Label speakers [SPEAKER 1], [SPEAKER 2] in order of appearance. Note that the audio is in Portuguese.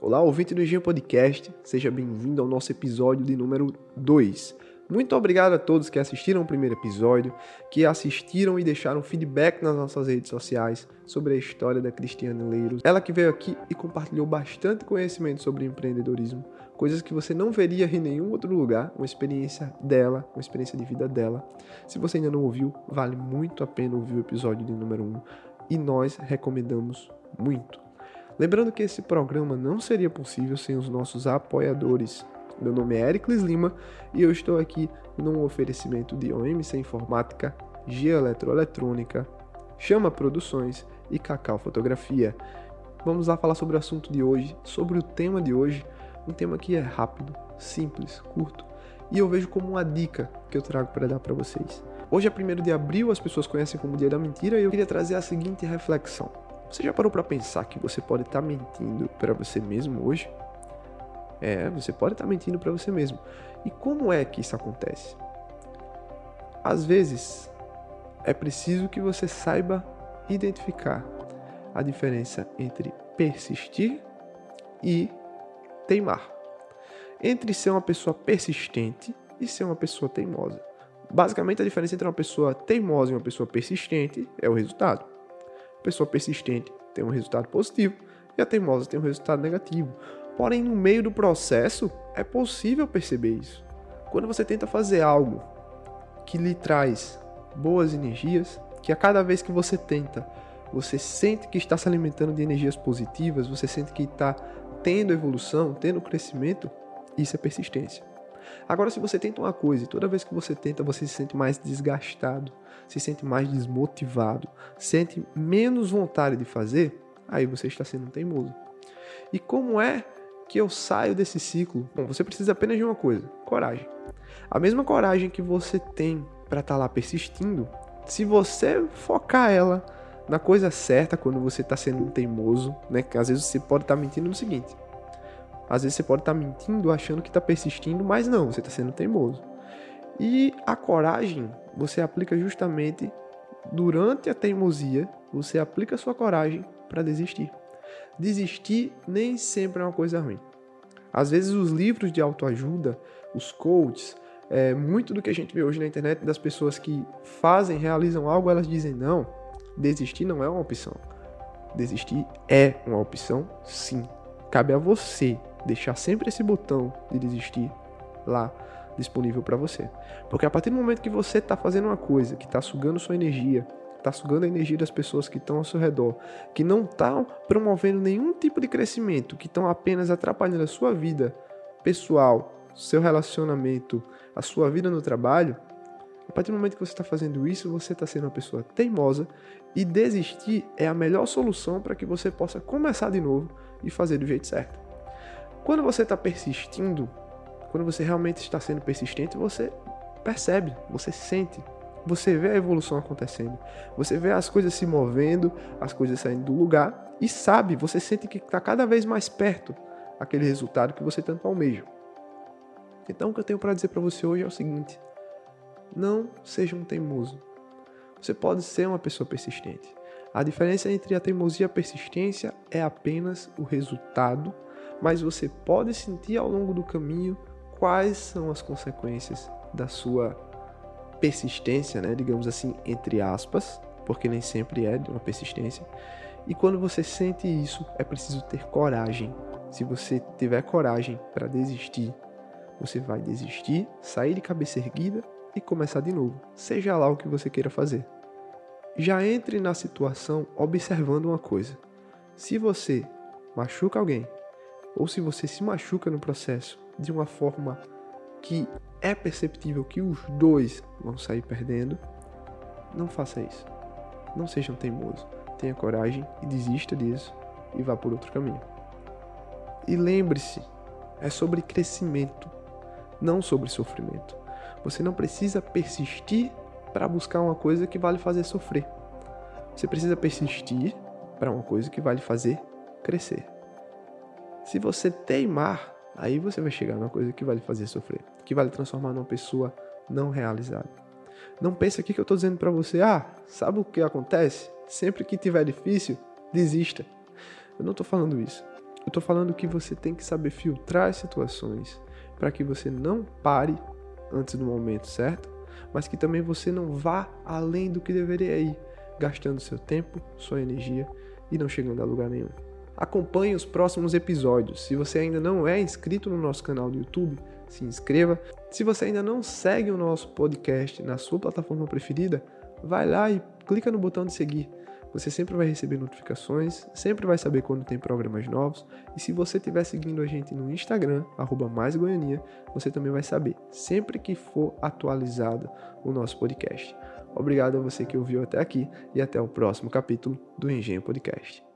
[SPEAKER 1] Olá, ouvinte do Engenho Podcast, seja bem-vindo ao nosso episódio de número 2. Muito obrigado a todos que assistiram o primeiro episódio, que assistiram e deixaram feedback nas nossas redes sociais sobre a história da Cristiane Leiros. Ela que veio aqui e compartilhou bastante conhecimento sobre empreendedorismo, coisas que você não veria em nenhum outro lugar, uma experiência dela, uma experiência de vida dela. Se você ainda não ouviu, vale muito a pena ouvir o episódio de número 1 um, e nós recomendamos muito. Lembrando que esse programa não seria possível sem os nossos apoiadores. Meu nome é Ericles Lima e eu estou aqui num oferecimento de OMC Informática, Geoeletroeletrônica, Chama Produções e Cacau Fotografia. Vamos lá falar sobre o assunto de hoje, sobre o tema de hoje, um tema que é rápido, simples, curto e eu vejo como uma dica que eu trago para dar para vocês. Hoje é 1 de abril, as pessoas conhecem como Dia da Mentira e eu queria trazer a seguinte reflexão. Você já parou para pensar que você pode estar tá mentindo para você mesmo hoje? É, você pode estar tá mentindo para você mesmo. E como é que isso acontece? Às vezes, é preciso que você saiba identificar a diferença entre persistir e teimar. Entre ser uma pessoa persistente e ser uma pessoa teimosa. Basicamente, a diferença entre uma pessoa teimosa e uma pessoa persistente é o resultado. A pessoa persistente tem um resultado positivo e a teimosa tem um resultado negativo. Porém, no meio do processo, é possível perceber isso. Quando você tenta fazer algo que lhe traz boas energias, que a cada vez que você tenta, você sente que está se alimentando de energias positivas, você sente que está tendo evolução, tendo crescimento, isso é persistência. Agora, se você tenta uma coisa e toda vez que você tenta você se sente mais desgastado, se sente mais desmotivado, sente menos vontade de fazer, aí você está sendo teimoso. E como é que eu saio desse ciclo? Bom, você precisa apenas de uma coisa: coragem. A mesma coragem que você tem para estar tá lá persistindo, se você focar ela na coisa certa quando você está sendo teimoso, né? Que às vezes você pode estar tá mentindo no seguinte: às vezes você pode estar tá mentindo achando que está persistindo, mas não, você está sendo teimoso. E a coragem você aplica justamente durante a teimosia, você aplica a sua coragem para desistir. Desistir nem sempre é uma coisa ruim. Às vezes os livros de autoajuda, os coaches, é, muito do que a gente vê hoje na internet das pessoas que fazem, realizam algo, elas dizem não, desistir não é uma opção. Desistir é uma opção, sim. Cabe a você deixar sempre esse botão de desistir lá disponível para você. Porque a partir do momento que você está fazendo uma coisa que está sugando sua energia, está sugando a energia das pessoas que estão ao seu redor, que não estão promovendo nenhum tipo de crescimento, que estão apenas atrapalhando a sua vida pessoal, seu relacionamento, a sua vida no trabalho, a partir do momento que você está fazendo isso, você está sendo uma pessoa teimosa e desistir é a melhor solução para que você possa começar de novo e fazer do jeito certo. Quando você está persistindo, quando você realmente está sendo persistente, você percebe, você sente, você vê a evolução acontecendo, você vê as coisas se movendo, as coisas saindo do lugar e sabe, você sente que está cada vez mais perto aquele resultado que você tanto almeja. Então, o que eu tenho para dizer para você hoje é o seguinte: não seja um teimoso. Você pode ser uma pessoa persistente. A diferença entre a teimosia e a persistência é apenas o resultado mas você pode sentir ao longo do caminho quais são as consequências da sua persistência, né, digamos assim, entre aspas, porque nem sempre é uma persistência. E quando você sente isso, é preciso ter coragem. Se você tiver coragem para desistir, você vai desistir, sair de cabeça erguida e começar de novo, seja lá o que você queira fazer. Já entre na situação observando uma coisa. Se você machuca alguém, ou se você se machuca no processo de uma forma que é perceptível que os dois vão sair perdendo, não faça isso. Não seja um teimoso. Tenha coragem e desista disso e vá por outro caminho. E lembre-se, é sobre crescimento, não sobre sofrimento. Você não precisa persistir para buscar uma coisa que vai lhe fazer sofrer. Você precisa persistir para uma coisa que vai lhe fazer crescer. Se você teimar, aí você vai chegar numa coisa que vai lhe fazer sofrer, que vai lhe transformar numa pessoa não realizada. Não pensa aqui que eu estou dizendo para você, ah, sabe o que acontece? Sempre que tiver difícil, desista. Eu não estou falando isso. Eu estou falando que você tem que saber filtrar as situações para que você não pare antes do momento certo, mas que também você não vá além do que deveria ir, gastando seu tempo, sua energia e não chegando a lugar nenhum. Acompanhe os próximos episódios. Se você ainda não é inscrito no nosso canal do YouTube, se inscreva. Se você ainda não segue o nosso podcast na sua plataforma preferida, vai lá e clica no botão de seguir. Você sempre vai receber notificações, sempre vai saber quando tem programas novos. E se você estiver seguindo a gente no Instagram, @maisgoiania, você também vai saber sempre que for atualizado o nosso podcast. Obrigado a você que ouviu até aqui e até o próximo capítulo do Engenho Podcast.